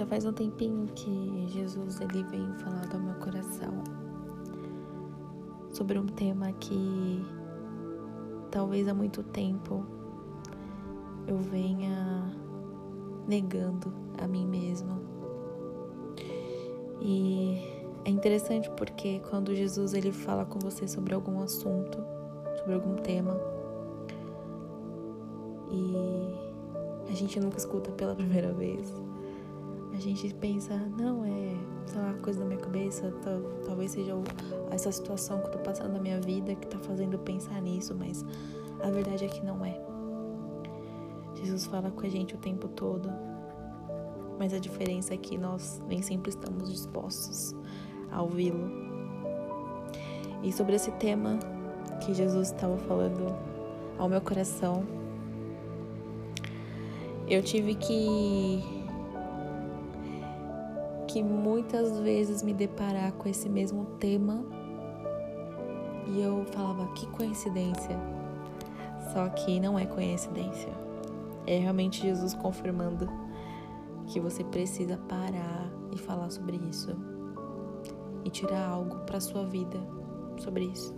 Já faz um tempinho que Jesus ele vem falando ao meu coração sobre um tema que talvez há muito tempo eu venha negando a mim mesma. E é interessante porque quando Jesus ele fala com você sobre algum assunto, sobre algum tema, e a gente nunca escuta pela primeira vez, gente pensa, não, é, sei lá, coisa da minha cabeça, talvez seja essa situação que eu tô passando na minha vida que tá fazendo pensar nisso, mas a verdade é que não é. Jesus fala com a gente o tempo todo, mas a diferença é que nós nem sempre estamos dispostos a ouvi-lo. E sobre esse tema que Jesus estava falando ao meu coração, eu tive que que muitas vezes me deparar com esse mesmo tema e eu falava que coincidência. Só que não é coincidência. É realmente Jesus confirmando que você precisa parar e falar sobre isso e tirar algo para sua vida sobre isso.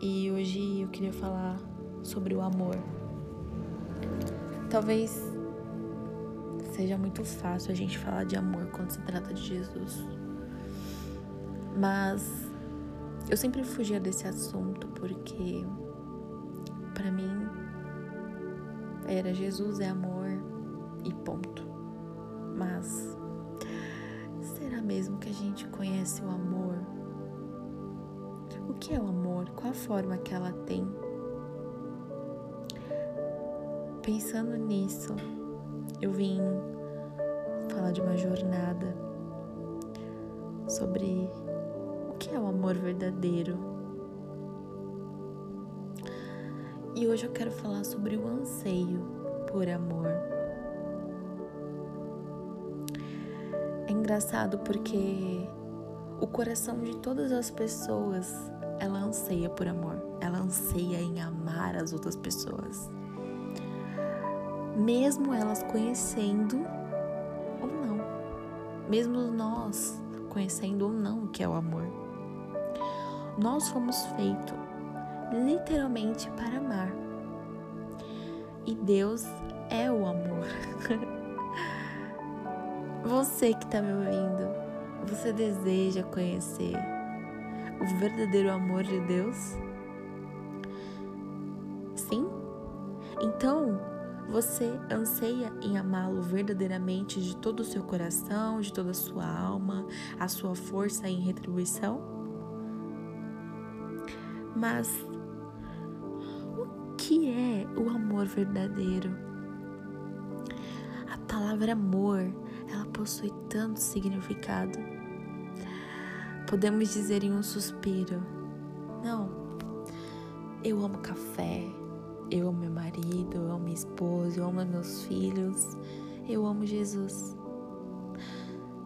E hoje eu queria falar sobre o amor. Talvez seja muito fácil a gente falar de amor quando se trata de Jesus. Mas eu sempre fugia desse assunto porque para mim era Jesus é amor e ponto. Mas será mesmo que a gente conhece o amor? O que é o amor? Qual a forma que ela tem? Pensando nisso, eu vim falar de uma jornada sobre o que é o amor verdadeiro. E hoje eu quero falar sobre o anseio por amor. É engraçado porque o coração de todas as pessoas, ela anseia por amor. Ela anseia em amar as outras pessoas mesmo elas conhecendo ou não, mesmo nós conhecendo ou não o que é o amor. Nós fomos feitos literalmente para amar. E Deus é o amor. Você que está me ouvindo, você deseja conhecer o verdadeiro amor de Deus? Sim? Então, você anseia em amá-lo verdadeiramente de todo o seu coração, de toda a sua alma, a sua força em retribuição? Mas o que é o amor verdadeiro? A palavra amor, ela possui tanto significado. Podemos dizer em um suspiro: Não, eu amo café, eu amo meu marido, eu amo minha esposa, eu amo meus filhos, eu amo Jesus.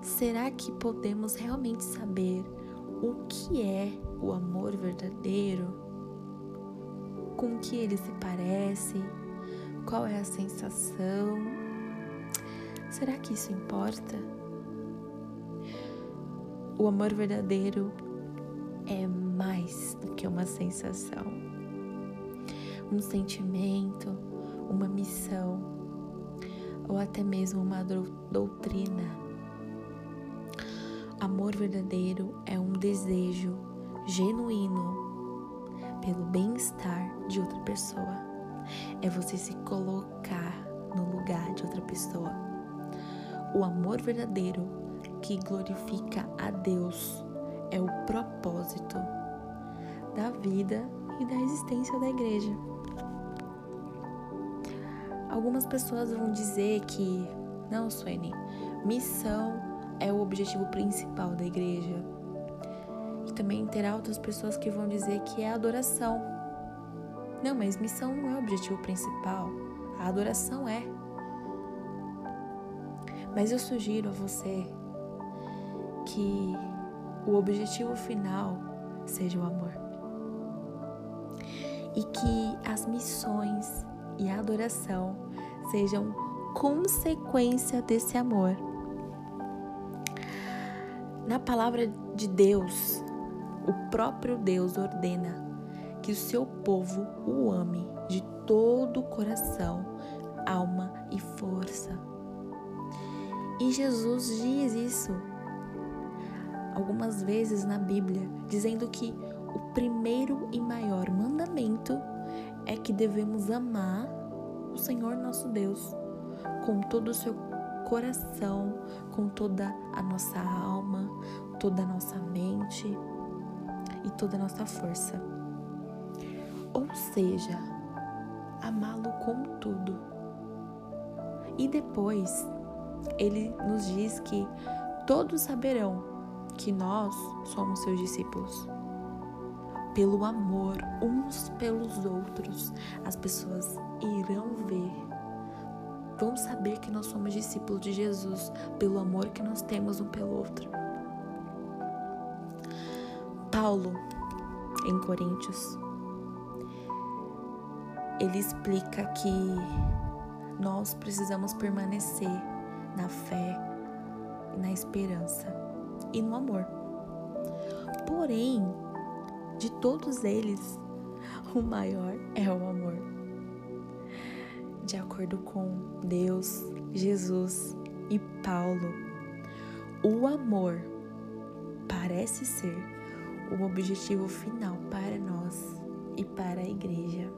Será que podemos realmente saber o que é o amor verdadeiro? Com que ele se parece? Qual é a sensação? Será que isso importa? O amor verdadeiro é mais do que uma sensação um sentimento, uma missão ou até mesmo uma doutrina. Amor verdadeiro é um desejo genuíno pelo bem-estar de outra pessoa. É você se colocar no lugar de outra pessoa. O amor verdadeiro que glorifica a Deus é o propósito da vida e da existência da igreja. Algumas pessoas vão dizer que, não, Suene, missão é o objetivo principal da igreja. E também terá outras pessoas que vão dizer que é adoração. Não, mas missão não é o objetivo principal. A adoração é. Mas eu sugiro a você que o objetivo final seja o amor. E que as missões e a adoração sejam consequência desse amor. Na palavra de Deus, o próprio Deus ordena que o seu povo o ame de todo o coração, alma e força. E Jesus diz isso algumas vezes na Bíblia, dizendo que o primeiro e maior mandamento é que devemos amar o Senhor nosso Deus com todo o seu coração, com toda a nossa alma, toda a nossa mente e toda a nossa força. Ou seja, amá-lo com tudo. E depois, ele nos diz que todos saberão que nós somos seus discípulos. Pelo amor uns pelos outros, as pessoas irão ver, vão saber que nós somos discípulos de Jesus pelo amor que nós temos um pelo outro. Paulo, em Coríntios, ele explica que nós precisamos permanecer na fé, na esperança e no amor. Porém, de todos eles, o maior é o amor. De acordo com Deus, Jesus e Paulo, o amor parece ser o objetivo final para nós e para a igreja.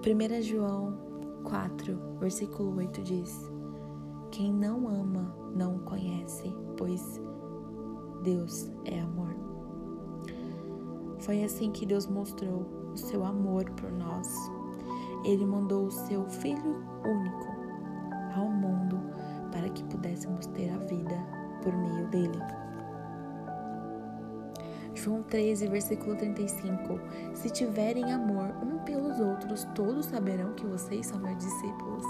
1 João 4, versículo 8 diz: Quem não ama não conhece, pois Deus é amor. Foi assim que Deus mostrou o seu amor por nós. Ele mandou o seu Filho único ao mundo para que pudéssemos ter a vida por meio dele. João 13, versículo 35. Se tiverem amor um pelos outros, todos saberão que vocês são meus discípulos.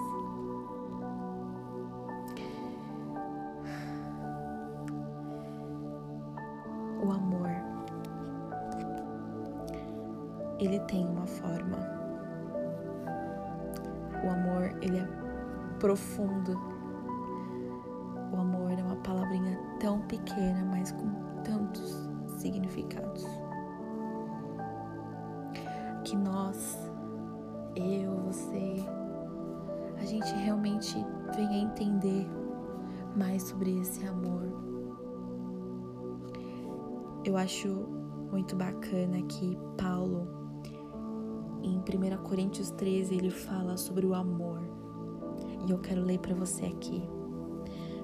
Tem uma forma. O amor, ele é profundo. O amor é uma palavrinha tão pequena, mas com tantos significados. Que nós, eu, você, a gente realmente venha entender mais sobre esse amor. Eu acho muito bacana que Paulo, em 1 Coríntios 13, ele fala sobre o amor. E eu quero ler para você aqui.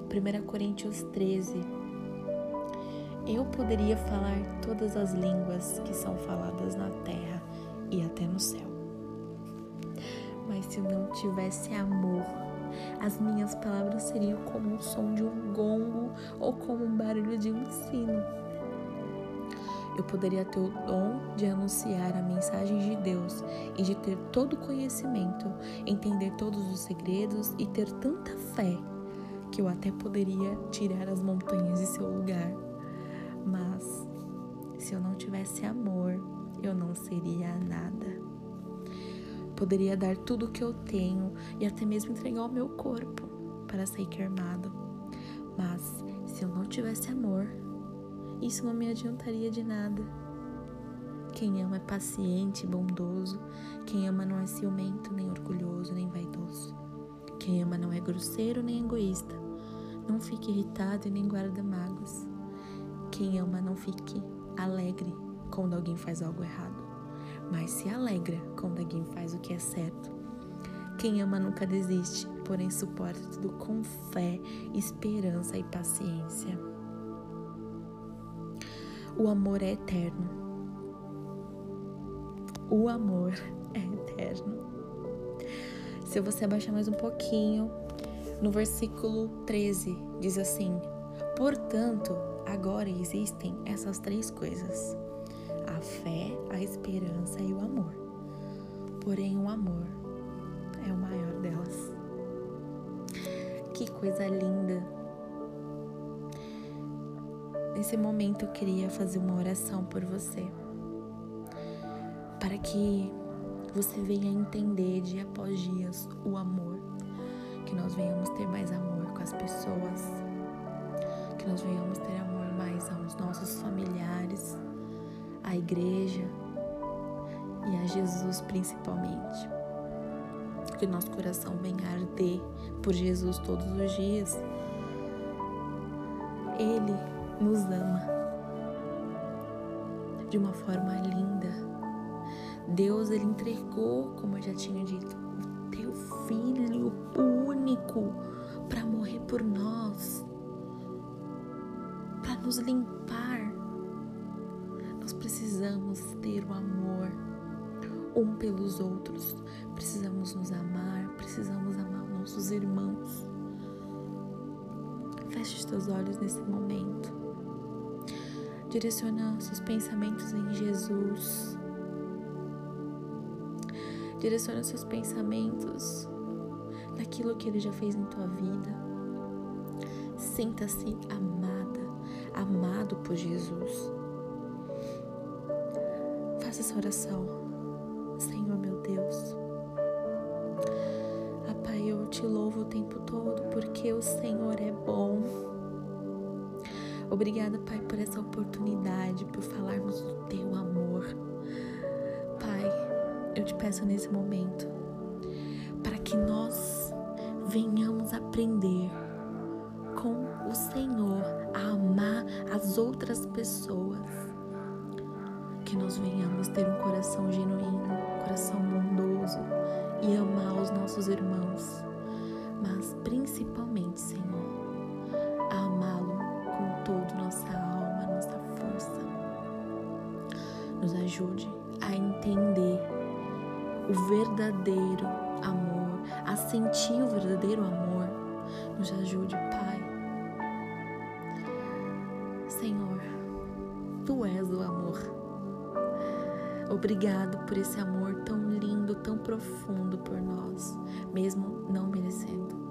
1 Coríntios 13, eu poderia falar todas as línguas que são faladas na terra e até no céu. Mas se eu não tivesse amor, as minhas palavras seriam como o som de um gongo ou como um barulho de um sino. Eu poderia ter o dom de anunciar a mensagem de Deus e de ter todo o conhecimento, entender todos os segredos e ter tanta fé que eu até poderia tirar as montanhas de seu lugar mas se eu não tivesse amor, eu não seria nada. Poderia dar tudo o que eu tenho e até mesmo entregar o meu corpo para ser queimado. Mas se eu não tivesse amor, isso não me adiantaria de nada. Quem ama é paciente e bondoso. Quem ama não é ciumento, nem orgulhoso, nem vaidoso. Quem ama não é grosseiro nem egoísta. Não fique irritado e nem guarda mágoas. Quem ama não fique alegre quando alguém faz algo errado, mas se alegra quando alguém faz o que é certo. Quem ama nunca desiste, porém suporta tudo com fé, esperança e paciência. O amor é eterno. O amor é eterno. Se você abaixar mais um pouquinho, no versículo 13 diz assim: Portanto, Agora existem essas três coisas: a fé, a esperança e o amor. Porém, o amor é o maior delas. Que coisa linda! Nesse momento eu queria fazer uma oração por você, para que você venha entender dia após dia o amor, que nós venhamos ter mais amor com as pessoas, que nós venhamos ter amor mais aos nossos familiares, à igreja e a Jesus principalmente. Que o nosso coração venha arder por Jesus todos os dias. Ele nos ama de uma forma linda. Deus ele entregou, como eu já tinha dito, o teu filho único para morrer por nós, para nos limpar. Nós precisamos ter o amor um pelos outros. Precisamos nos amar, precisamos amar nossos irmãos. Feche os teus olhos nesse momento. Direciona seus pensamentos em Jesus. Direciona seus pensamentos naquilo que Ele já fez em tua vida. Sinta-se amada, amado por Jesus. Faça essa oração. Senhor meu Deus. Ah, Pai, eu te louvo o tempo todo porque o Senhor é bom. Obrigada, Pai, por essa oportunidade, por falarmos do teu amor. Pai, eu te peço nesse momento para que nós venhamos aprender com o Senhor a amar as outras pessoas. Que nós venhamos ter um coração genuíno, um coração bondoso e amar os nossos irmãos, mas principalmente, Senhor, amá-lo com toda nossa alma, nossa força. Nos ajude a entender o verdadeiro amor, a sentir o verdadeiro amor. Nos ajude, Pai. Senhor, Tu és o amor. Obrigado por esse amor tão lindo, tão profundo por nós, mesmo não merecendo.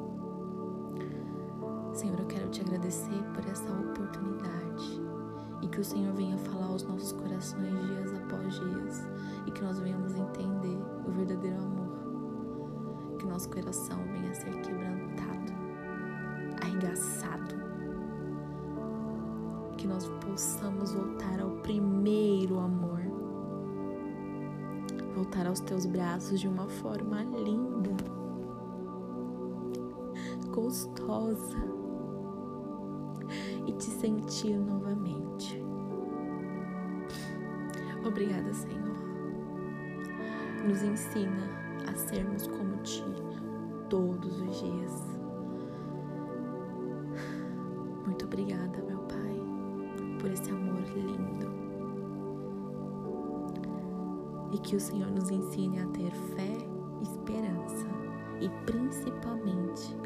Senhor, eu quero te agradecer por essa oportunidade e que o Senhor venha falar aos nossos corações dias após dias e que nós venhamos entender o verdadeiro amor, que nosso coração venha a ser quebrantado, arregaçado, que nós possamos voltar ao primeiro amor, voltar aos teus braços de uma forma linda, gostosa te sentir novamente. Obrigada, Senhor. Nos ensina a sermos como Ti todos os dias. Muito obrigada, meu Pai, por esse amor lindo. E que o Senhor nos ensine a ter fé, esperança e principalmente